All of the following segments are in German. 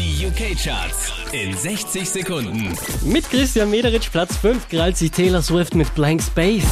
Die UK-Charts in 60 Sekunden. Mit Christian Mederitsch Platz 5 krallt sich Taylor Swift mit Blank Space.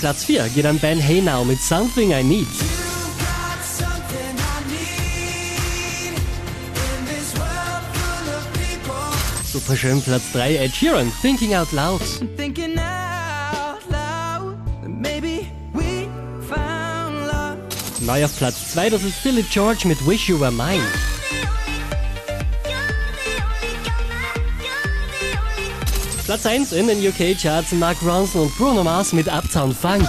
Platz 4 geht an Ben Hey Now mit Something I Need. Super schön Platz 3 Ed Sheeran, Thinking Out Loud. Thinking out loud. Neu auf Platz 2, das ist Philip George mit Wish You Were Mine. Platz 1 in den UK-Charts Mark Ronson und Bruno Mars mit Uptown Funk.